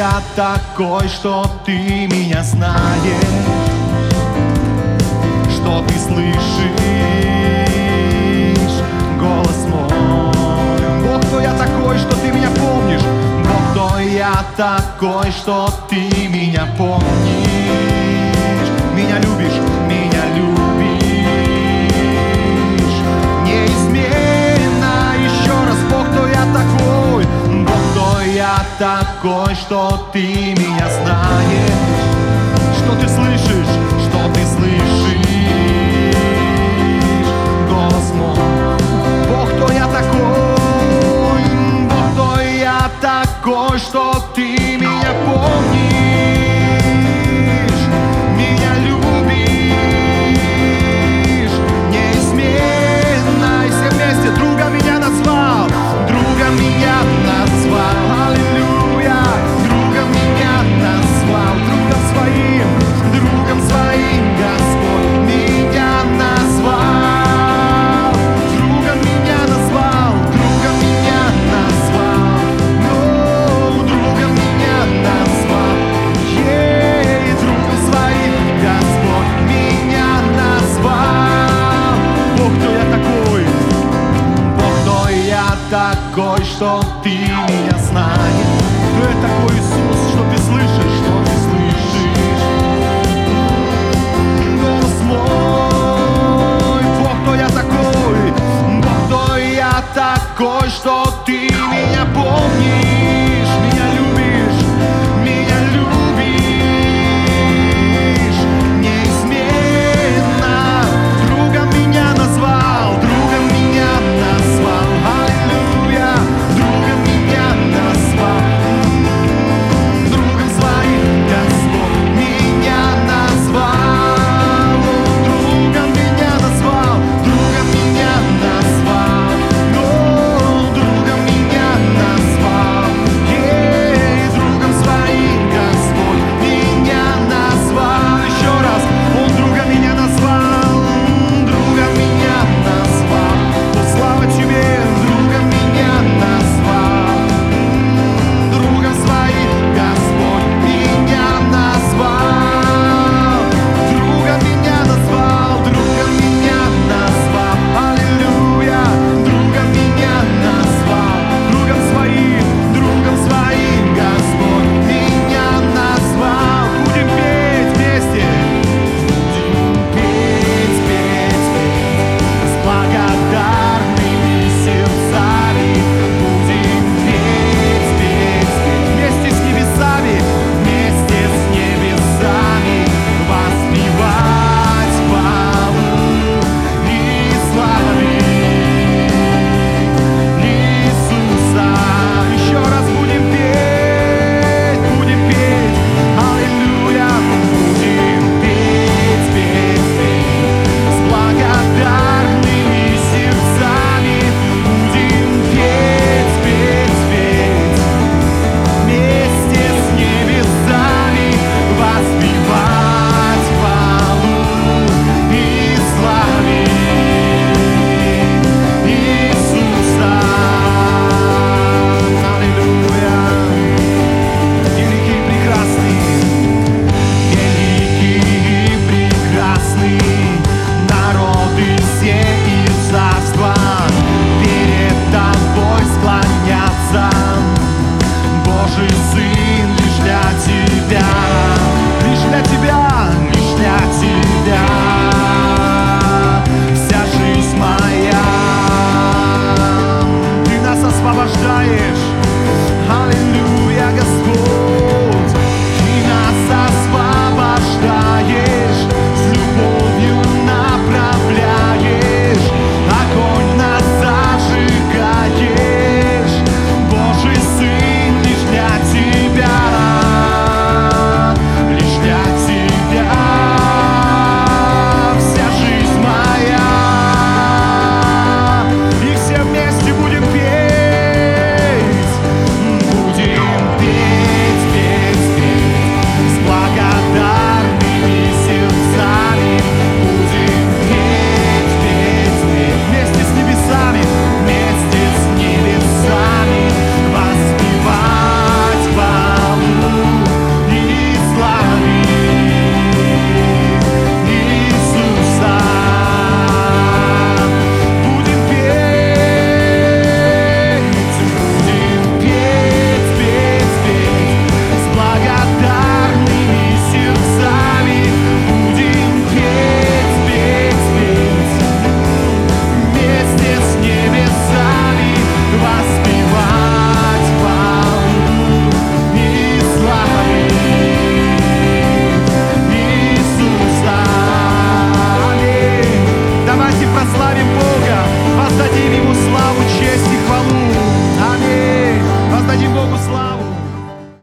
я такой, что ты меня знаешь, что ты слышишь голос мой. Бог, кто я такой, что ты меня помнишь? Бог, кто я такой, что ты меня помнишь? такой, что ты меня знаешь, что ты слышишь, что ты слышишь. такой, что ты меня знаешь. Ты такой Иисус, что ты слышишь, что ты слышишь? Голос мой, Бог, кто я такой? Бог, кто я такой, что ты